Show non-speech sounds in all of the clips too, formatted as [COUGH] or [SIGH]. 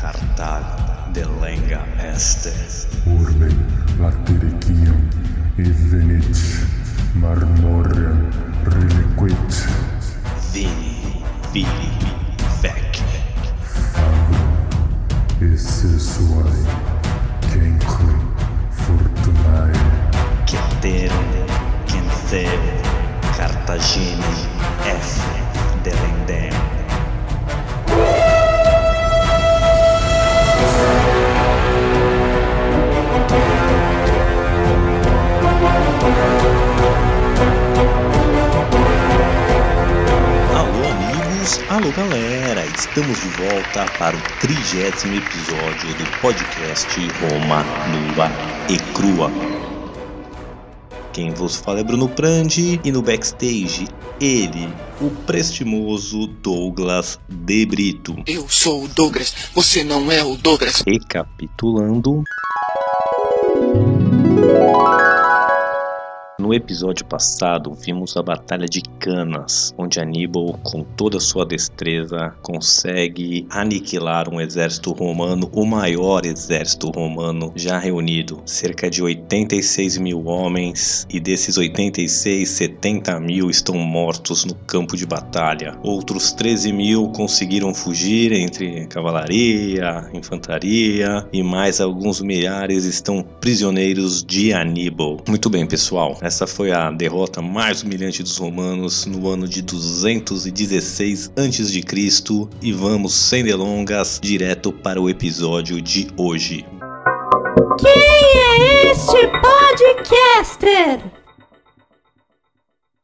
Cartal de lenga este. Urbe latericium evenit marmorem reliquit Vini, vili, vec. esse suae cenque fortunae Ceterum, Cenceu, Cartagine, F. Delendem. Amigos, alô galera, estamos de volta para o trigésimo episódio do podcast Roma Nua e Crua. Quem vos fala é Bruno Prandi e no backstage ele, o prestimoso Douglas De Brito. Eu sou o Douglas, você não é o Douglas. Recapitulando. No episódio passado, vimos a Batalha de Canas, onde Aníbal, com toda sua destreza, consegue aniquilar um exército romano, o maior exército romano já reunido, cerca de 86 mil homens, e desses 86, 70 mil estão mortos no campo de batalha. Outros 13 mil conseguiram fugir entre cavalaria, infantaria, e mais alguns milhares estão prisioneiros de Aníbal. Muito bem, pessoal. Essa foi a derrota mais humilhante dos romanos no ano de 216 a.C. e vamos sem delongas direto para o episódio de hoje. Quem é este podcaster?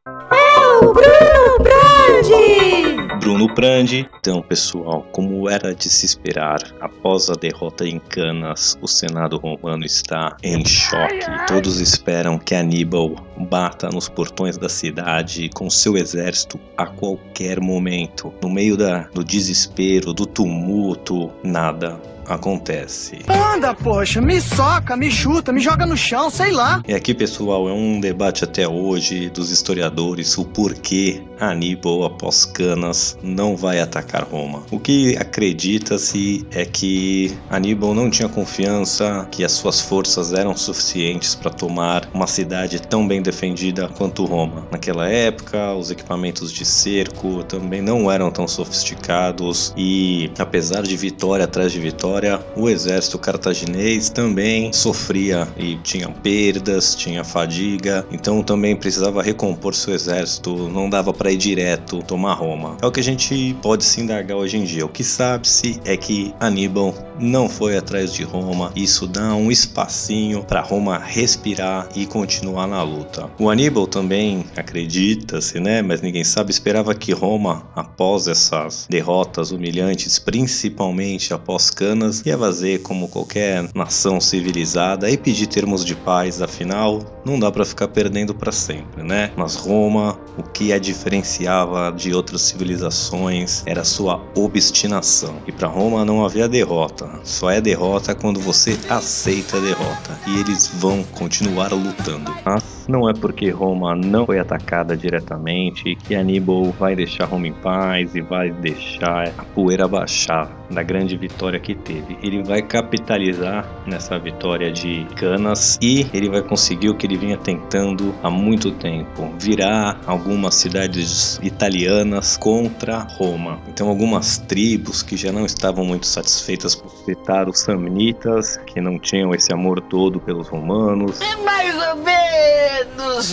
É o Bruno Brandi! Bruno Prandi. Então, pessoal, como era de se esperar, após a derrota em Canas, o Senado romano está em choque. Todos esperam que Aníbal bata nos portões da cidade com seu exército a qualquer momento. No meio da, do desespero, do tumulto, nada acontece. Anda, poxa, me soca, me chuta, me joga no chão, sei lá. E aqui, pessoal, é um debate até hoje dos historiadores o porquê Aníbal, após Canas, não vai atacar Roma. O que acredita-se é que Aníbal não tinha confiança que as suas forças eram suficientes para tomar uma cidade tão bem defendida quanto Roma. Naquela época, os equipamentos de cerco também não eram tão sofisticados e, apesar de vitória atrás de vitória, o exército cartaginês também sofria e tinha perdas, tinha fadiga, então também precisava recompor seu exército, não dava para ir direto tomar Roma. É o que a gente pode se indagar hoje em dia. O que sabe-se é que Aníbal não foi atrás de Roma, isso dá um espacinho para Roma respirar e continuar na luta. O Aníbal também acredita-se, né, mas ninguém sabe, esperava que Roma, após essas derrotas humilhantes, principalmente após Canas, ia fazer como qualquer nação civilizada e pedir termos de paz, afinal, não dá para ficar perdendo para sempre, né? Mas Roma, o que a diferenciava de outras civilizações era sua obstinação. E para Roma não havia derrota, só é derrota quando você aceita a derrota. E eles vão continuar lutando. Mas não é porque Roma não foi atacada diretamente que Aníbal vai deixar Roma em paz e vai deixar a poeira baixar da grande vitória que teve. Ele vai capitalizar nessa vitória de Canas e ele vai conseguir o que ele vinha tentando há muito tempo: virar algumas cidades italianas contra Roma. Então, algumas tribos que já não estavam muito satisfeitas por citar os samnitas, que não tinham esse amor todo pelos romanos, Mais ou menos.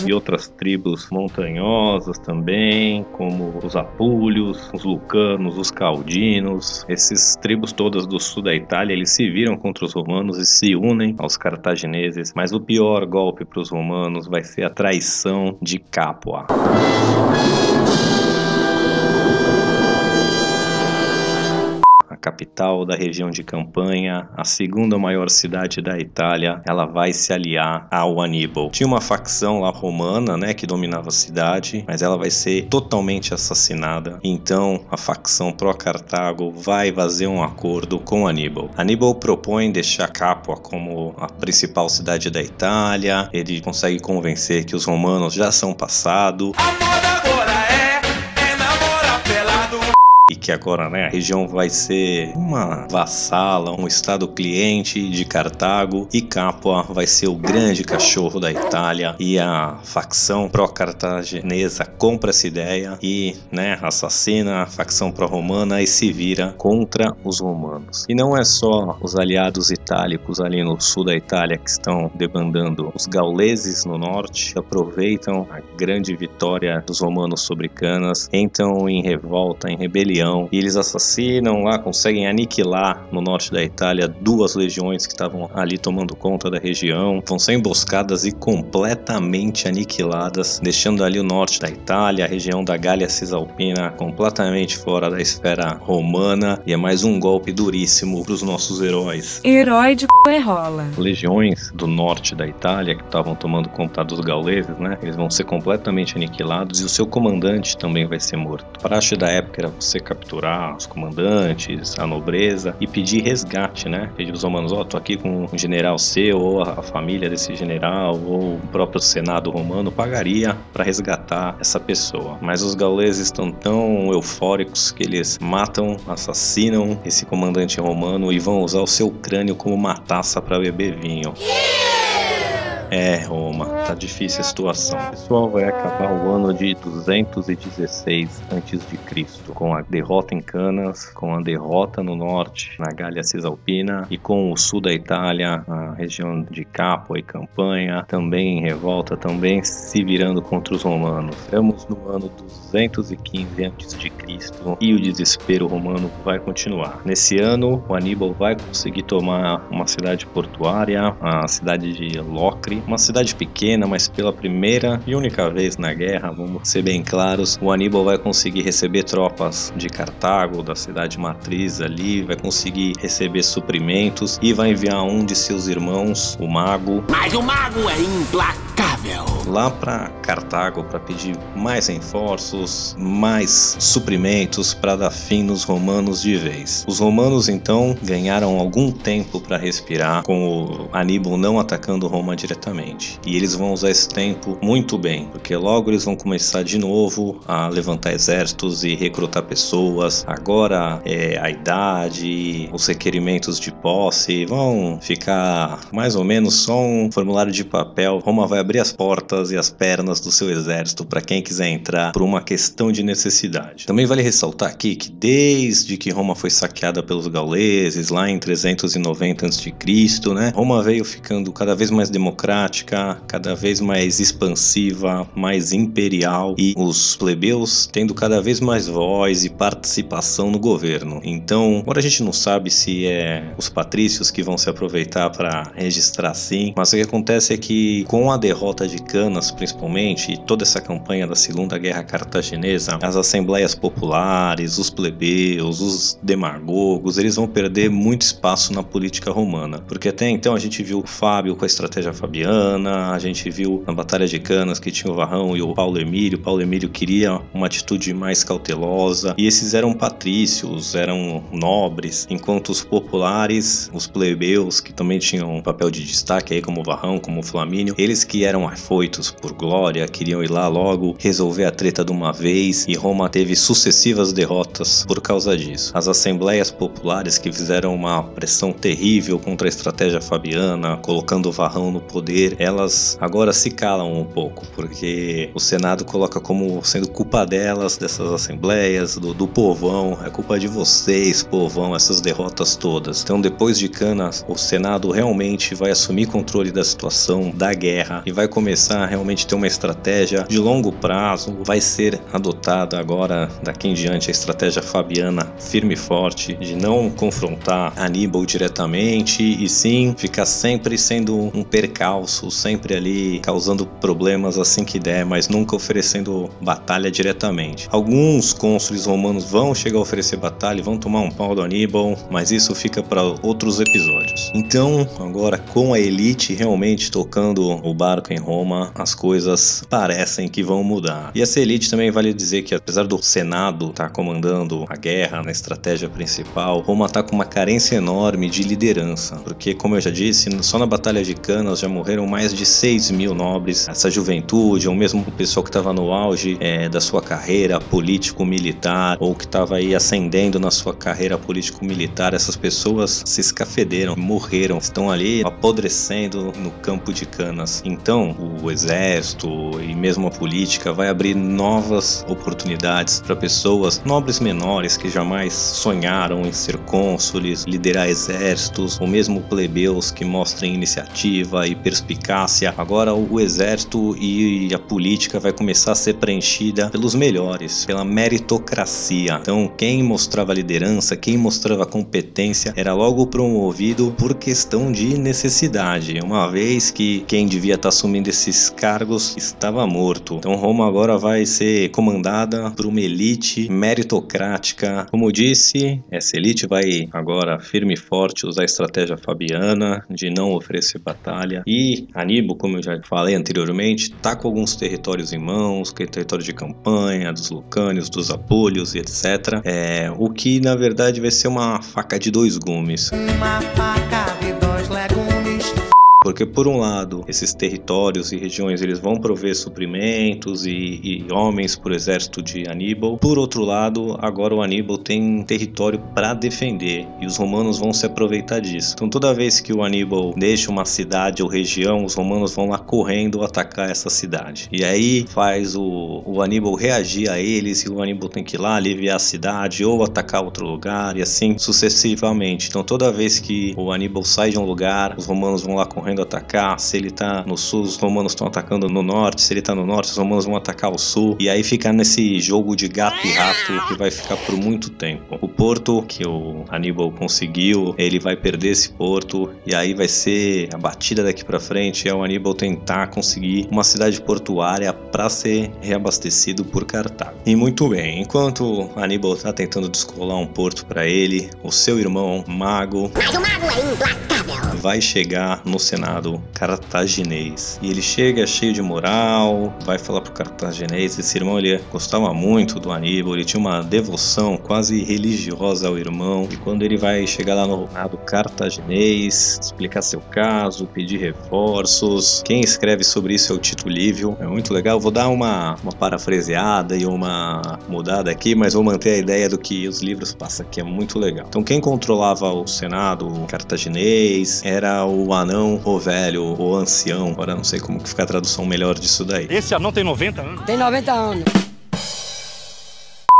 E outras tribos montanhosas também, como os apúlios, os lucanos, os caldinos. Essas tribos todas do sul da Itália, eles se viram contra os romanos e se unem aos cartagineses, mas o pior golpe para os romanos vai ser a traição de Capua. Capital da região de Campanha, a segunda maior cidade da Itália, ela vai se aliar ao Aníbal. Tinha uma facção lá romana, né, que dominava a cidade, mas ela vai ser totalmente assassinada. Então, a facção pró-Cartago vai fazer um acordo com Aníbal. Aníbal propõe deixar Capua como a principal cidade da Itália. Ele consegue convencer que os romanos já são passado. E que agora né, a região vai ser uma vassala, um estado cliente de Cartago. E Capua vai ser o grande cachorro da Itália. E a facção pró-cartaginesa compra essa ideia. E né, assassina a facção pró-romana e se vira contra os romanos. E não é só os aliados itálicos ali no sul da Itália que estão debandando, os gauleses no norte aproveitam a grande vitória dos romanos sobre Canas, entram em revolta, em rebelião rebelião e eles assassinam lá, conseguem aniquilar no norte da Itália duas legiões que estavam ali tomando conta da região, vão ser emboscadas e completamente aniquiladas, deixando ali o norte da Itália, a região da Gália Cisalpina completamente fora da esfera romana e é mais um golpe duríssimo para os nossos heróis. Herói de é rola. Legiões do norte da Itália que estavam tomando conta dos gauleses, né? Eles vão ser completamente aniquilados e o seu comandante também vai ser morto. Praxe da época era você capturar os comandantes, a nobreza e pedir resgate, né? Pedir os romanos, ó, oh, tô aqui com um general seu, ou a família desse general, ou o próprio senado romano pagaria para resgatar essa pessoa. Mas os gauleses estão tão eufóricos que eles matam, assassinam esse comandante romano e vão usar o seu crânio como uma taça para beber vinho. É, Roma, tá difícil a situação. Pessoal vai acabar o ano de 216 a.C., com a derrota em Canas, com a derrota no norte, na Gália Cisalpina, e com o sul da Itália, a região de Capua e Campanha, também em revolta, também se virando contra os romanos. Estamos no ano 215 a.C. e o desespero romano vai continuar. Nesse ano, o Aníbal vai conseguir tomar uma cidade portuária, a cidade de Locre, uma cidade pequena, mas pela primeira e única vez na guerra, vamos ser bem claros, o Aníbal vai conseguir receber tropas de Cartago, da cidade matriz ali, vai conseguir receber suprimentos e vai enviar um de seus irmãos, o Mago. Mas o Mago é implacável. Lá para Cartago para pedir mais reforços, mais suprimentos para dar fim nos romanos de vez. Os romanos então ganharam algum tempo para respirar, com o Aníbal não atacando Roma diretamente e eles vão usar esse tempo muito bem, porque logo eles vão começar de novo a levantar exércitos e recrutar pessoas. Agora é, a idade, os requerimentos de posse vão ficar mais ou menos só um formulário de papel. Roma vai abrir as portas e as pernas do seu exército para quem quiser entrar por uma questão de necessidade. Também vale ressaltar aqui que desde que Roma foi saqueada pelos gauleses lá em 390 a.C., né, Roma veio ficando cada vez mais democrática cada vez mais expansiva, mais imperial e os plebeus tendo cada vez mais voz e participação no governo. Então, agora a gente não sabe se é os patrícios que vão se aproveitar para registrar assim, mas o que acontece é que com a derrota de Canas, principalmente, e toda essa campanha da Segunda Guerra Cartaginesa, as assembleias populares, os plebeus, os demagogos, eles vão perder muito espaço na política romana, porque até então a gente viu o Fábio com a estratégia fabiana a gente viu na Batalha de Canas que tinha o Varrão e o Paulo Emílio. O Paulo Emílio queria uma atitude mais cautelosa. E esses eram patrícios, eram nobres, enquanto os populares, os plebeus, que também tinham um papel de destaque aí, como o Varrão, como o Flamínio, eles que eram afoitos por glória, queriam ir lá logo resolver a treta de uma vez. E Roma teve sucessivas derrotas por causa disso. As assembleias populares que fizeram uma pressão terrível contra a estratégia fabiana, colocando o Varrão no poder poder, elas agora se calam um pouco, porque o Senado coloca como sendo culpa delas, dessas assembleias, do, do povão, é culpa de vocês, povão, essas derrotas todas. Então, depois de Canas, o Senado realmente vai assumir controle da situação, da guerra, e vai começar realmente ter uma estratégia de longo prazo. Vai ser adotada agora, daqui em diante, a estratégia fabiana firme e forte, de não confrontar Aníbal diretamente, e sim ficar sempre sendo um percalço sempre ali causando problemas assim que der, mas nunca oferecendo batalha diretamente. Alguns cônsules romanos vão chegar a oferecer batalha, vão tomar um pau do Aníbal, mas isso fica para outros episódios. Então, agora com a elite realmente tocando o barco em Roma, as coisas parecem que vão mudar. E essa elite também vale dizer que, apesar do Senado estar tá comandando a guerra na estratégia principal, Roma está com uma carência enorme de liderança, porque, como eu já disse, só na Batalha de Canas já morreram mais de 6 mil nobres. Essa juventude, ou mesmo o pessoal que estava no auge é, da sua carreira político-militar, ou que estava aí ascendendo na sua carreira político-militar, essas pessoas se escafederam, morreram, estão ali apodrecendo no campo de Canas. Então, o exército e mesmo a política vai abrir novas oportunidades para pessoas nobres menores que jamais sonharam em ser cônsules, liderar exércitos, ou mesmo plebeus que mostrem iniciativa e perspicácia. Agora o exército e a política vai começar a ser preenchida pelos melhores, pela meritocracia. Então, quem mostrava liderança, quem mostrava competência, era logo promovido por questão de necessidade, uma vez que quem devia estar assumindo esses cargos estava morto. Então, Roma agora vai ser comandada por uma elite meritocrática. Como disse, essa elite vai agora firme e forte usar a estratégia fabiana de não oferecer batalha. E Aníbal, como eu já falei anteriormente, tá com alguns territórios em mãos, que é território de campanha, dos Lucânios, dos Apólios e etc. É, o que na verdade vai ser uma faca de dois gumes. Uma faca de dois legumes. Porque por um lado, esses territórios e regiões eles vão prover suprimentos e, e homens para o exército de Aníbal. Por outro lado, agora o Aníbal tem território para defender e os romanos vão se aproveitar disso. Então toda vez que o Aníbal deixa uma cidade ou região, os romanos vão lá correndo atacar essa cidade. E aí faz o, o Aníbal reagir a eles e o Aníbal tem que ir lá aliviar a cidade ou atacar outro lugar e assim sucessivamente. Então toda vez que o Aníbal sai de um lugar, os romanos vão lá correndo atacar. Se ele tá no sul, os romanos estão atacando no norte. Se ele tá no norte, os romanos vão atacar o sul. E aí fica nesse jogo de gato e rato que vai ficar por muito tempo. O porto que o Aníbal conseguiu, ele vai perder esse porto e aí vai ser a batida daqui para frente é o Aníbal tentar conseguir uma cidade portuária para ser reabastecido por Cartago. E muito bem, enquanto Aníbal tá tentando descolar um porto para ele, o seu irmão Mago mago é vai chegar no Senado cartaginês. E ele chega cheio de moral, vai falar pro cartaginês. Esse irmão ele gostava muito do Aníbal, ele tinha uma devoção quase religiosa ao irmão. E quando ele vai chegar lá no Senado cartaginês, explicar seu caso, pedir reforços, quem escreve sobre isso é o Tito Livio. É muito legal. Vou dar uma, uma parafraseada e uma mudada aqui, mas vou manter a ideia do que os livros passam, que é muito legal. Então, quem controlava o Senado cartaginês era o anão, o velho, o ancião. Agora não sei como que fica a tradução melhor disso daí. Esse anão tem 90 anos. Tem 90 anos.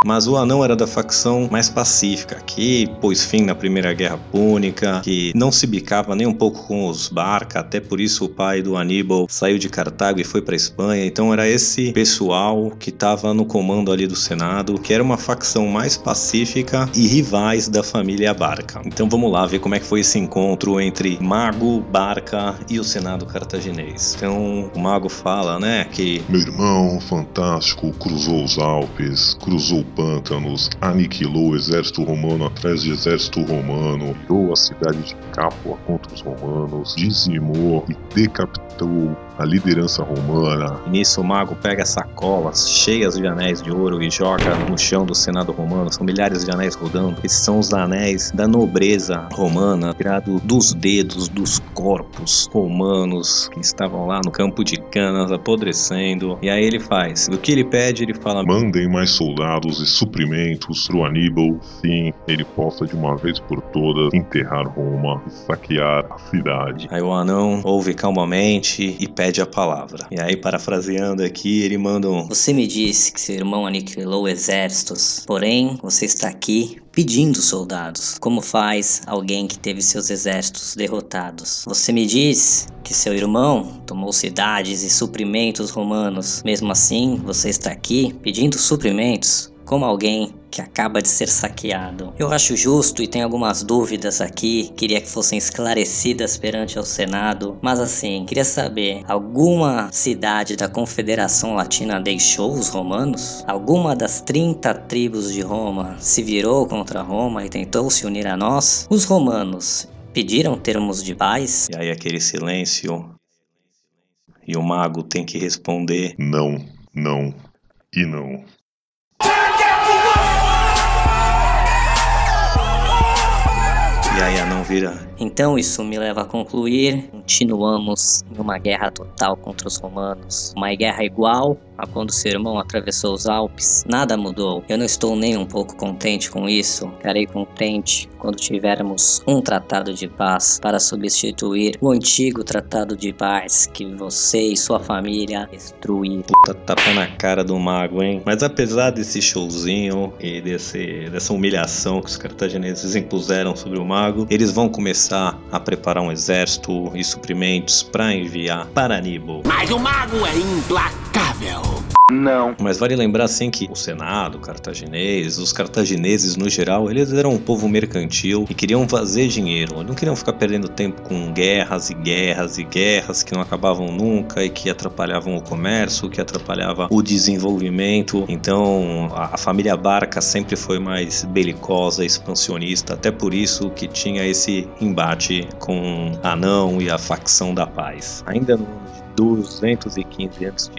Mas o anão era da facção mais pacífica, que pôs fim na Primeira Guerra Púnica, que não se bicava nem um pouco com os Barca, até por isso o pai do Aníbal saiu de Cartago e foi para Espanha. Então era esse pessoal que estava no comando ali do Senado, que era uma facção mais pacífica e rivais da família Barca. Então vamos lá ver como é que foi esse encontro entre Mago, Barca e o Senado cartaginês. Então o Mago fala, né, que Meu irmão fantástico cruzou os Alpes, cruzou pântanos, aniquilou o exército romano atrás de exército romano, virou a cidade de Capua contra os romanos, dizimou e decapitou a liderança romana. E nisso o mago pega sacolas cheias de anéis de ouro e joga no chão do Senado romano. São milhares de anéis rodando. Esses são os anéis da nobreza romana, tirado dos dedos dos corpos romanos que estavam lá no campo de canas apodrecendo. E aí ele faz. O que ele pede, ele fala: Mandem mais soldados e suprimentos pro Aníbal, sim, ele possa de uma vez por todas enterrar Roma e saquear a cidade. Aí o anão ouve calmamente e pede a palavra. E aí, parafraseando aqui, ele manda um. Você me disse que seu irmão aniquilou exércitos, porém você está aqui pedindo soldados. Como faz alguém que teve seus exércitos derrotados? Você me diz que seu irmão tomou cidades e suprimentos romanos. Mesmo assim, você está aqui pedindo suprimentos? Como alguém que acaba de ser saqueado. Eu acho justo e tenho algumas dúvidas aqui, queria que fossem esclarecidas perante ao Senado, mas assim, queria saber, alguma cidade da Confederação Latina deixou os romanos? Alguma das 30 tribos de Roma se virou contra Roma e tentou se unir a nós? Os romanos pediram termos de paz? E aí, aquele silêncio E o mago tem que responder: Não, não e não. E aí a não vira. Então isso me leva a concluir: continuamos em uma guerra total contra os romanos. Uma guerra igual a quando seu irmão atravessou os Alpes. Nada mudou. Eu não estou nem um pouco contente com isso. Ficarei contente quando tivermos um tratado de paz para substituir o antigo tratado de paz que você e sua família destruíram. Puta tapa na cara do mago, hein? Mas apesar desse showzinho e desse, dessa humilhação que os cartagineses impuseram sobre o mago, eles vão começar a preparar um exército e suprimentos para enviar para Aníbal. Mas o mago é implacável. Não. Mas vale lembrar assim que o Senado cartaginês, os cartagineses no geral, eles eram um povo mercantil e queriam fazer dinheiro. Não queriam ficar perdendo tempo com guerras e guerras e guerras que não acabavam nunca e que atrapalhavam o comércio, que atrapalhava o desenvolvimento. Então a, a família Barca sempre foi mais belicosa, expansionista, até por isso que tinha esse embate com Anão e a facção da paz. Ainda no ano de 215 a.C.,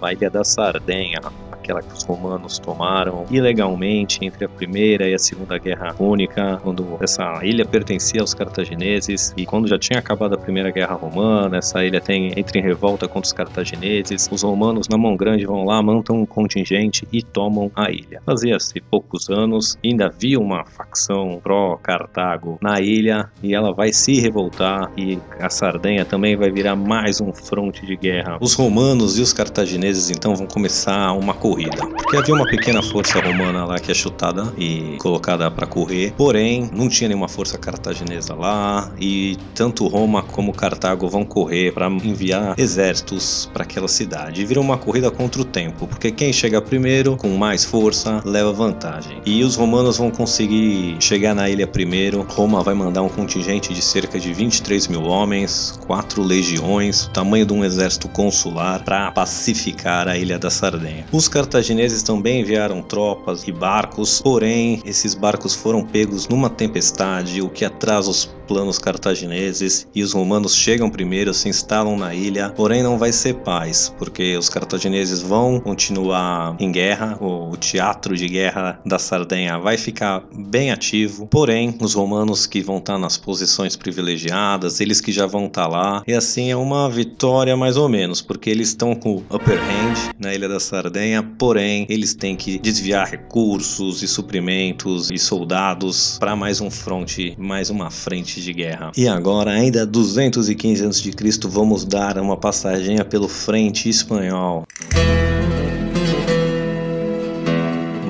a ilha da Sardenha, aquela que os romanos tomaram ilegalmente entre a Primeira e a Segunda Guerra Púnica, quando essa ilha pertencia aos cartagineses e quando já tinha acabado a Primeira Guerra Romana, essa ilha tem entra em revolta contra os cartagineses, os romanos na mão grande vão lá, montam um contingente e tomam a ilha. Fazia-se poucos anos, ainda havia uma facção pró-Cartago na ilha e ela vai se revoltar e a Sardenha também vai virar mais um fronte de guerra. Os romanos e os cartagineses então vão começar uma corrida, porque havia uma pequena força romana lá que é chutada e colocada para correr, porém não tinha nenhuma força cartaginesa lá e tanto Roma como Cartago vão correr para enviar exércitos para aquela cidade. E vira uma corrida contra o tempo, porque quem chega primeiro com mais força leva vantagem. E os romanos vão conseguir chegar na ilha primeiro. Roma vai mandar um contingente de cerca de 23 mil homens, quatro legiões, o tamanho de um exército consular para pacificar a ilha da Sardenha. Os cartagineses também enviaram tropas e barcos, porém esses barcos foram pegos numa tempestade, o que atrasa os planos cartagineses e os romanos chegam primeiro, se instalam na ilha, porém não vai ser paz, porque os cartagineses vão continuar em guerra, o teatro de guerra da Sardenha vai ficar bem ativo, porém os romanos que vão estar nas posições privilegiadas, eles que já vão estar lá, e assim é uma vitória mais ou menos, porque eles estão com o upper hand na ilha da Sardenha, porém eles têm que desviar recursos e suprimentos e soldados para mais um fronte, mais uma frente de guerra. E agora, ainda 215 a.C., vamos dar uma passaginha pelo frente espanhol.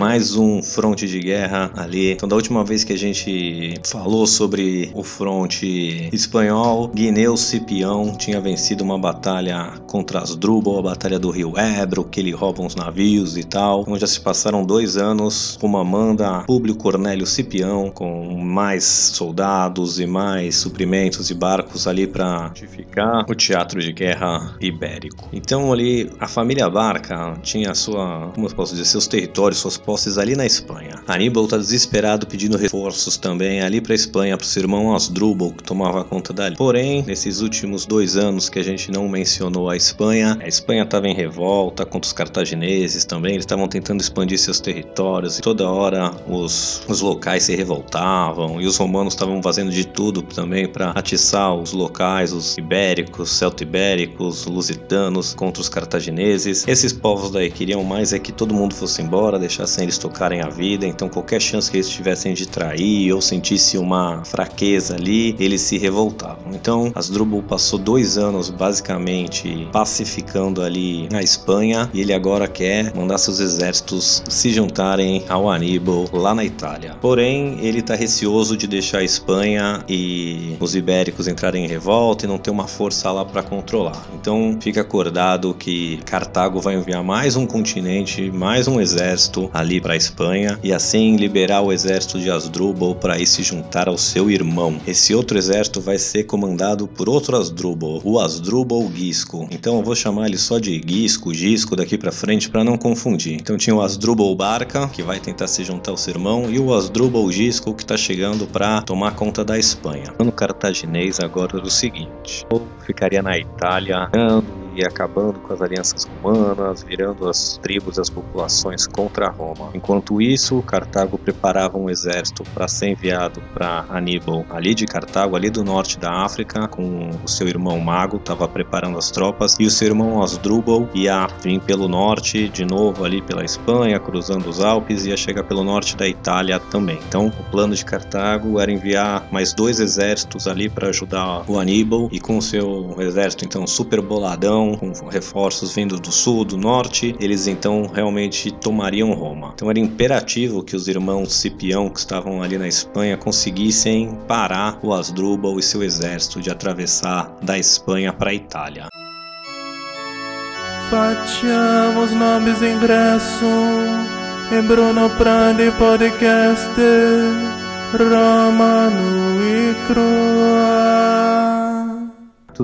Mais um fronte de guerra ali. Então, da última vez que a gente falou sobre o fronte espanhol, Guineu Cipião tinha vencido uma batalha contra as Drubal, a batalha do Rio Ebro, que ele rouba uns navios e tal. Então, já se passaram dois anos. Roma manda Públio Cornélio Cipião com mais soldados e mais suprimentos e barcos ali para fortificar o teatro de guerra ibérico. Então, ali a família Barca tinha sua, como eu posso dizer, seus territórios, suas posses ali na Espanha. Aníbal está desesperado pedindo reforços também ali para Espanha para seu irmão Asdrubal que tomava conta dali. Porém, nesses últimos dois anos que a gente não mencionou a Espanha, a Espanha estava em revolta contra os cartagineses também. Eles estavam tentando expandir seus territórios e toda hora os, os locais se revoltavam e os romanos estavam fazendo de tudo também para atiçar os locais, os ibéricos, celto-ibéricos, lusitanos contra os cartagineses. Esses povos daí queriam mais é que todo mundo fosse embora, deixassem eles tocarem a vida, então qualquer chance que eles tivessem de trair ou sentisse uma fraqueza ali, eles se revoltavam. Então, Asdrubal passou dois anos basicamente pacificando ali a Espanha e ele agora quer mandar seus exércitos se juntarem ao Aníbal lá na Itália. Porém, ele está receoso de deixar a Espanha e os ibéricos entrarem em revolta e não ter uma força lá para controlar. Então, fica acordado que Cartago vai enviar mais um continente, mais um exército ali para a Espanha e assim liberar o exército de Asdrubal para ir se juntar ao seu irmão. Esse outro exército vai ser comandado por outro Asdrubal, o Asdrubal Gisco. Então eu vou chamar ele só de Gisco, Gisco daqui para frente para não confundir. Então tinha o Asdrubal Barca, que vai tentar se juntar ao seu irmão, e o Asdrubal Gisco que está chegando para tomar conta da Espanha. No cartaginês agora era o seguinte: eu ficaria na Itália, e acabando com as alianças romanas, virando as tribos e as populações contra Roma. Enquanto isso, Cartago preparava um exército para ser enviado para Aníbal ali de Cartago, ali do norte da África, com o seu irmão Mago, estava preparando as tropas, e o seu irmão Asdrubal ia vir pelo norte, de novo ali pela Espanha, cruzando os Alpes, ia chegar pelo norte da Itália também. Então, o plano de Cartago era enviar mais dois exércitos ali para ajudar o Aníbal e com o seu exército então super boladão, com reforços vindo do sul, do norte, eles então realmente tomariam Roma. Então era imperativo que os irmãos Cipião que estavam ali na Espanha conseguissem parar o Asdrubal e seu exército de atravessar da Espanha para a Itália. Facciamo nomes ingresso e Bruno Prandi Podcast Romano e Crua.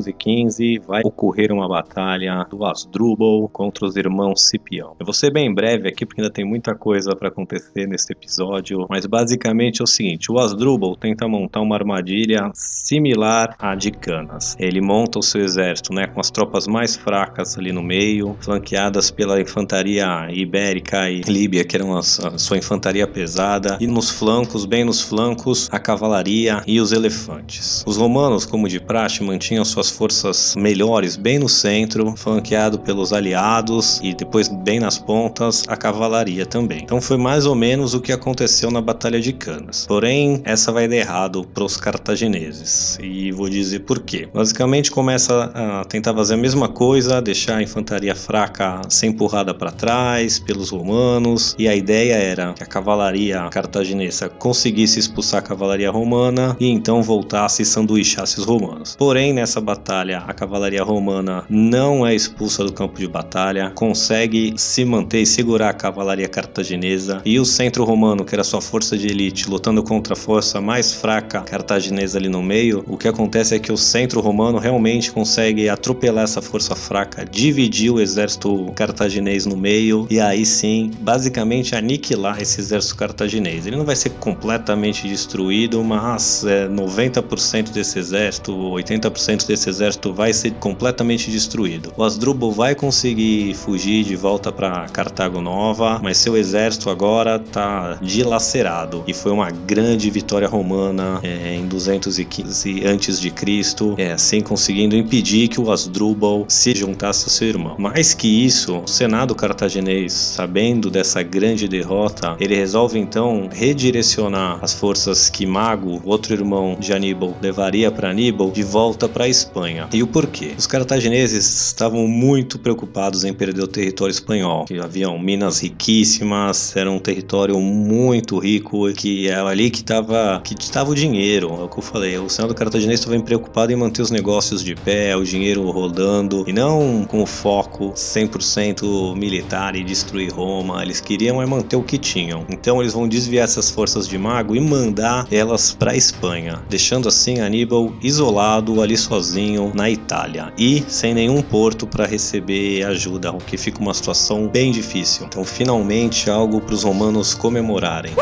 315 vai ocorrer uma batalha do Asdrubal contra os irmãos Cipião. Eu vou ser bem breve aqui porque ainda tem muita coisa para acontecer nesse episódio, mas basicamente é o seguinte: o Asdrubal tenta montar uma armadilha similar à de Canas. Ele monta o seu exército, né, com as tropas mais fracas ali no meio, flanqueadas pela infantaria ibérica e líbia, que eram a sua infantaria pesada, e nos flancos, bem nos flancos, a cavalaria e os elefantes. Os romanos, como de praxe, mantinham suas forças melhores bem no centro, flanqueado pelos aliados e depois bem nas pontas a cavalaria também. Então foi mais ou menos o que aconteceu na Batalha de Canas. Porém, essa vai dar errado para os cartagineses e vou dizer por quê. Basicamente começa a tentar fazer a mesma coisa, deixar a infantaria fraca ser empurrada para trás pelos romanos e a ideia era que a cavalaria cartaginesa conseguisse expulsar a cavalaria romana e então voltasse e sanduichasse os romanos. Porém, nessa batalha, a cavalaria romana não é expulsa do campo de batalha, consegue se manter e segurar a cavalaria cartaginesa e o centro romano, que era sua força de elite, lutando contra a força mais fraca cartaginesa ali no meio. O que acontece é que o centro romano realmente consegue atropelar essa força fraca, dividir o exército cartaginês no meio e aí sim, basicamente aniquilar esse exército cartaginês. Ele não vai ser completamente destruído, mas é, 90% desse exército, 80% desse esse exército vai ser completamente destruído. O Asdrubal vai conseguir fugir de volta para Cartago Nova, mas seu exército agora está dilacerado e foi uma grande vitória romana é, em 215 antes de Cristo, é, assim conseguindo impedir que o Asdrubal se juntasse ao seu irmão. Mais que isso, o Senado cartaginês, sabendo dessa grande derrota, ele resolve então redirecionar as forças que Mago, outro irmão de Aníbal, levaria para Aníbal de volta para Espanha Espanha. E o porquê? Os cartagineses estavam muito preocupados em perder o território espanhol, que haviam minas riquíssimas, era um território muito rico, que é ali que estava que estava o dinheiro, é o que eu falei. O Senado cartaginês estava preocupado em manter os negócios de pé, o dinheiro rodando, e não com o foco 100% militar e destruir Roma. Eles queriam é manter o que tinham. Então eles vão desviar essas forças de mago e mandar elas para Espanha, deixando assim Aníbal isolado ali sozinho sozinho na Itália e sem nenhum porto para receber ajuda, o que fica uma situação bem difícil. Então, finalmente, algo para os romanos comemorarem.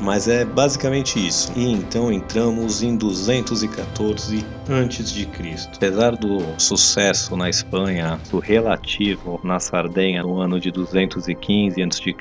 Mas é basicamente isso. E então entramos em 214 antes de Cristo. Apesar do sucesso na Espanha, do relativo na Sardenha no ano de 215 a.C.,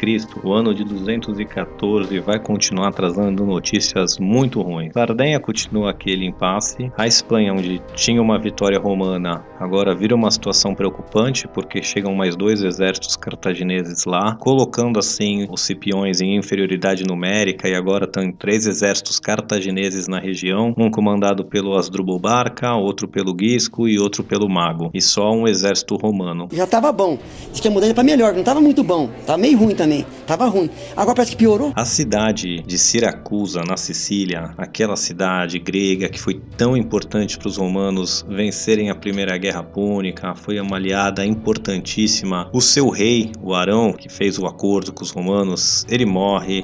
o ano de 214 vai continuar trazendo notícias muito ruins. Sardenha continua aquele impasse, a Espanha, onde tinha uma vitória romana, agora vira uma situação preocupante porque chegam mais dois exércitos cartagineses lá, colocando assim os Cipiões em inferioridade numérica e agora estão três exércitos cartagineses na região, um comandado pelo Asdrubal Barca, outro pelo Guisco e outro pelo Mago, e só um exército romano. Já tava bom, diz que ia mudar para melhor, não tava muito bom, tava meio ruim também, tava ruim. Agora parece que piorou. A cidade de Siracusa, na Sicília, aquela cidade grega que foi tão importante para os romanos vencerem a Primeira Guerra Púnica, foi uma aliada importantíssima. O seu rei, o Arão, que fez o acordo com os romanos, ele morre.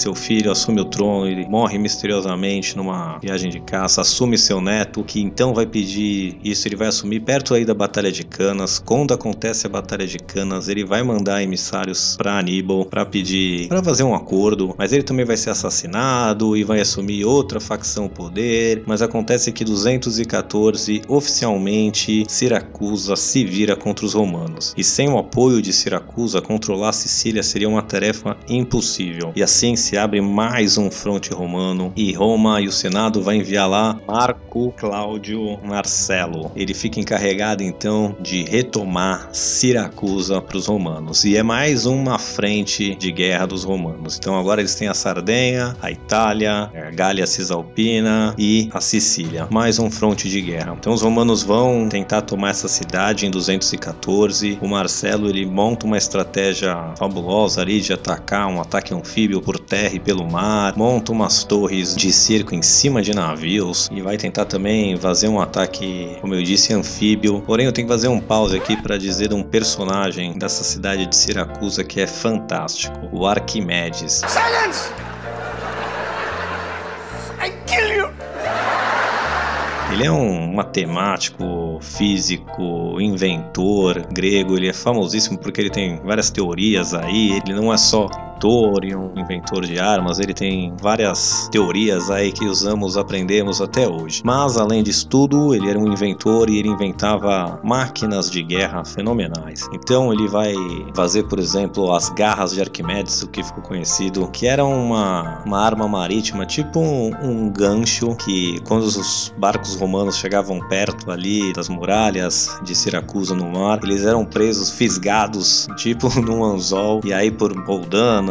Seu filho assume o trono, ele morre misteriosamente numa viagem de caça, assume seu neto, que então vai pedir isso, ele vai assumir perto aí da Batalha de Canas. Quando acontece a Batalha de Canas, ele vai mandar emissários para Aníbal para pedir para fazer um acordo, mas ele também vai ser assassinado e vai assumir outra facção poder. Mas acontece que 214 oficialmente Siracusa se vira contra os romanos e sem o apoio de Siracusa controlar Sicília seria uma tarefa impossível. E assim abre mais um fronte romano e Roma e o Senado vai enviar lá Marco Cláudio Marcelo. Ele fica encarregado então de retomar Siracusa para os romanos e é mais uma frente de guerra dos romanos. Então agora eles têm a Sardenha, a Itália, a Gália Cisalpina e a Sicília. Mais um fronte de guerra. Então os romanos vão tentar tomar essa cidade em 214. O Marcelo ele monta uma estratégia fabulosa ali de atacar um ataque anfíbio por terra pelo mar, monta umas torres de cerco em cima de navios e vai tentar também fazer um ataque, como eu disse, anfíbio. Porém, eu tenho que fazer um pause aqui para dizer um personagem dessa cidade de Siracusa que é fantástico, o Arquimedes. Silence! I kill you! Ele é um matemático, físico, inventor grego. Ele é famosíssimo porque ele tem várias teorias aí. Ele não é só e um inventor de armas, ele tem várias teorias aí que usamos, aprendemos até hoje. Mas além disso tudo, ele era um inventor e ele inventava máquinas de guerra fenomenais. Então ele vai fazer, por exemplo, as garras de Arquimedes, o que ficou conhecido, que era uma, uma arma marítima, tipo um, um gancho que quando os barcos romanos chegavam perto ali das muralhas de Siracusa no mar, eles eram presos, fisgados, [LAUGHS] tipo num anzol, e aí por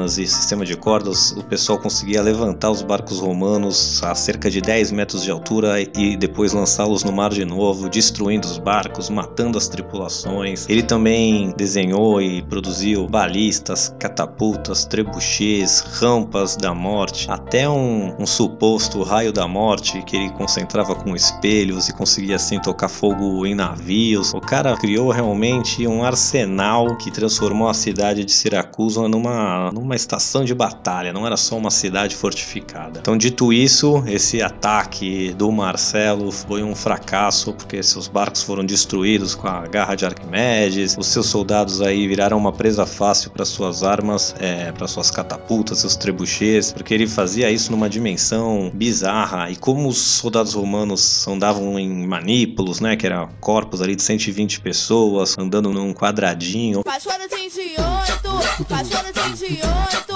e sistema de cordas, o pessoal conseguia levantar os barcos romanos a cerca de 10 metros de altura e depois lançá-los no mar de novo, destruindo os barcos, matando as tripulações. Ele também desenhou e produziu balistas, catapultas, trebuchês, rampas da morte, até um, um suposto raio da morte que ele concentrava com espelhos e conseguia assim tocar fogo em navios. O cara criou realmente um arsenal que transformou a cidade de Siracusa numa, numa uma estação de batalha, não era só uma cidade fortificada. Então, dito isso, esse ataque do Marcelo foi um fracasso, porque seus barcos foram destruídos com a garra de Arquimedes, os seus soldados aí viraram uma presa fácil para suas armas, é, para suas catapultas, seus trebuchês, porque ele fazia isso numa dimensão bizarra. E como os soldados romanos andavam em manípulos, né, que era corpos ali de 120 pessoas andando num quadradinho. Paixão 108, paixão 108. Jump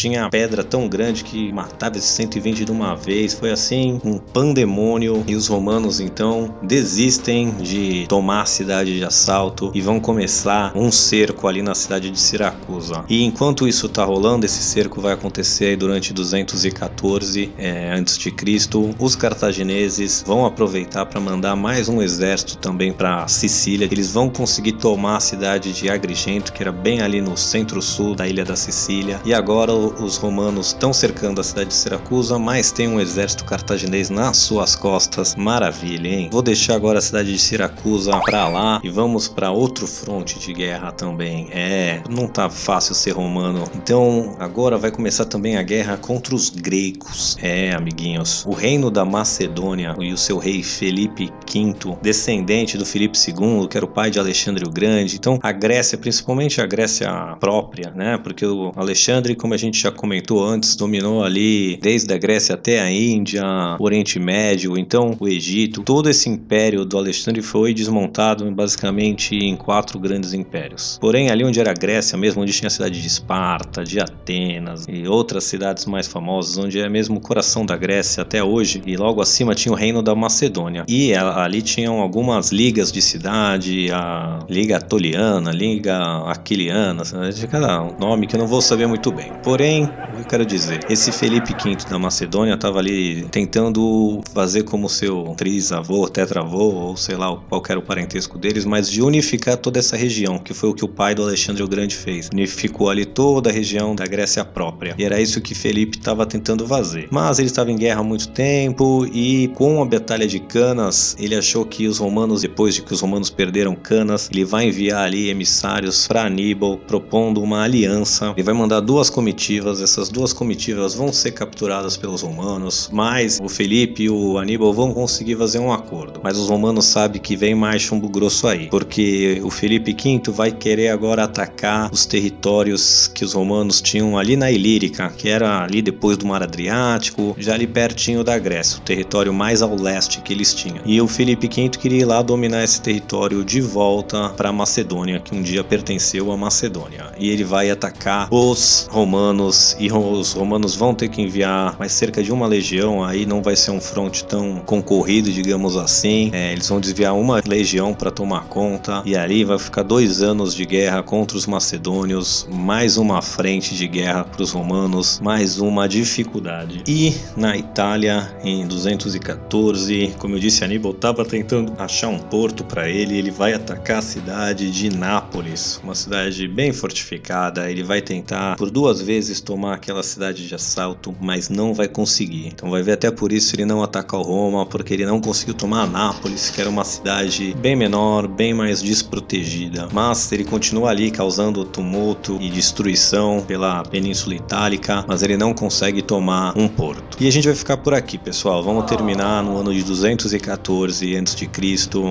Tinha pedra tão grande que matava esses 120 de uma vez. Foi assim um pandemônio. E os romanos então desistem de tomar a cidade de assalto e vão começar um cerco ali na cidade de Siracusa. E enquanto isso tá rolando, esse cerco vai acontecer durante 214 é, antes de Cristo. Os cartagineses vão aproveitar para mandar mais um exército também para Sicília. Eles vão conseguir tomar a cidade de Agrigento, que era bem ali no centro-sul da ilha da Sicília. E agora os romanos estão cercando a cidade de Siracusa, mas tem um exército cartaginês nas suas costas. Maravilha, hein? Vou deixar agora a cidade de Siracusa pra lá e vamos para outro fronte de guerra também. É, não tá fácil ser romano. Então agora vai começar também a guerra contra os gregos. É, amiguinhos. O reino da Macedônia e o seu rei Felipe V, descendente do Felipe II, que era o pai de Alexandre o Grande. Então a Grécia, principalmente a Grécia própria, né? Porque o Alexandre, como a gente já comentou antes, dominou ali desde a Grécia até a Índia, o Oriente Médio, então o Egito. Todo esse império do Alexandre foi desmontado basicamente em quatro grandes impérios. Porém, ali onde era a Grécia mesmo, onde tinha a cidade de Esparta, de Atenas e outras cidades mais famosas, onde é mesmo o coração da Grécia até hoje, e logo acima tinha o reino da Macedônia. E ali tinham algumas ligas de cidade, a Liga Atoliana, Liga Aquiliana, de cada nome que eu não vou saber muito bem. Porém, o que eu quero dizer, esse Felipe V da Macedônia estava ali tentando fazer como seu trisavô, tetravô, ou sei lá qual era o parentesco deles, mas de unificar toda essa região, que foi o que o pai do Alexandre o Grande fez. Unificou ali toda a região da Grécia própria. E era isso que Felipe estava tentando fazer. Mas ele estava em guerra há muito tempo e com a Batalha de Canas, ele achou que os romanos, depois de que os romanos perderam Canas, ele vai enviar ali emissários para Aníbal propondo uma aliança. Ele vai mandar duas comitivas comitivas. Essas duas comitivas vão ser capturadas pelos romanos, mas o Felipe e o Aníbal vão conseguir fazer um acordo. Mas os romanos sabem que vem mais chumbo grosso aí, porque o Felipe V vai querer agora atacar os territórios que os romanos tinham ali na Ilírica, que era ali depois do Mar Adriático, já ali pertinho da Grécia, o território mais ao leste que eles tinham. E o Felipe V queria ir lá dominar esse território de volta para Macedônia, que um dia pertenceu à Macedônia. E ele vai atacar os romanos e os romanos vão ter que enviar mais cerca de uma legião, aí não vai ser um fronte tão concorrido, digamos assim. É, eles vão desviar uma legião para tomar conta e ali vai ficar dois anos de guerra contra os macedônios, mais uma frente de guerra para os romanos, mais uma dificuldade. E na Itália, em 214, como eu disse, Aníbal estava tentando achar um porto para ele, ele vai atacar a cidade de Nápoles, uma cidade bem fortificada. Ele vai tentar por duas vezes tomar aquela cidade de assalto, mas não vai conseguir. Então vai ver até por isso ele não ataca o Roma, porque ele não conseguiu tomar Nápoles, que era uma cidade bem menor, bem mais desprotegida. Mas ele continua ali causando tumulto e destruição pela Península Itálica, mas ele não consegue tomar um porto. E a gente vai ficar por aqui, pessoal. Vamos terminar no ano de 214 a.C.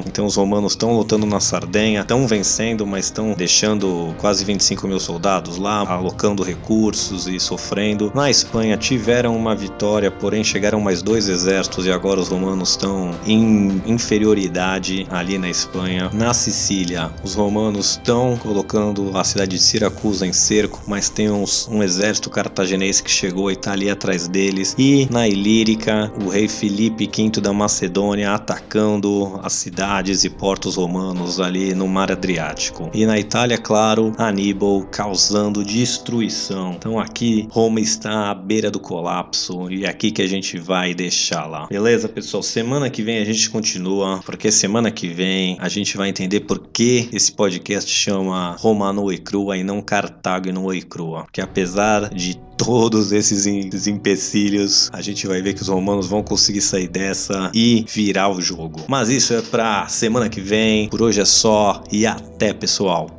Então os romanos estão lutando na Sardenha, estão vencendo, mas estão deixando quase 25 mil soldados lá, alocando recursos e sofrendo. Na Espanha tiveram uma vitória, porém chegaram mais dois exércitos e agora os romanos estão em inferioridade ali na Espanha. Na Sicília, os romanos estão colocando a cidade de Siracusa em cerco, mas tem uns, um exército cartaginês que chegou e está ali atrás deles. E na Ilírica, o rei Filipe V da Macedônia atacando as cidades e portos romanos ali no Mar Adriático. E na Itália, claro, Aníbal causando destruição. Então aqui Roma está à beira do colapso e é aqui que a gente vai deixar lá. Beleza, pessoal? Semana que vem a gente continua, porque semana que vem a gente vai entender por que esse podcast chama Roma no e crua e não Cartago no e crua. Que apesar de todos esses empecilhos, a gente vai ver que os romanos vão conseguir sair dessa e virar o jogo. Mas isso é pra semana que vem. Por hoje é só e até, pessoal.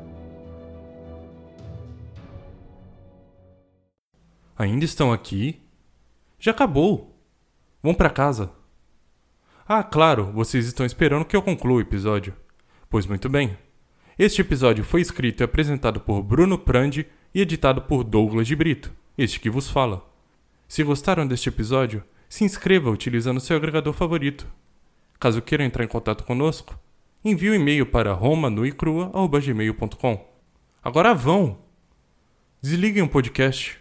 Ainda estão aqui? Já acabou. Vão para casa. Ah, claro, vocês estão esperando que eu conclua o episódio. Pois muito bem. Este episódio foi escrito e apresentado por Bruno Prandi e editado por Douglas de Brito, este que vos fala. Se gostaram deste episódio, se inscreva utilizando seu agregador favorito. Caso queiram entrar em contato conosco, envie um e-mail para romanuicrua.gmail.com. Agora vão! Desliguem o podcast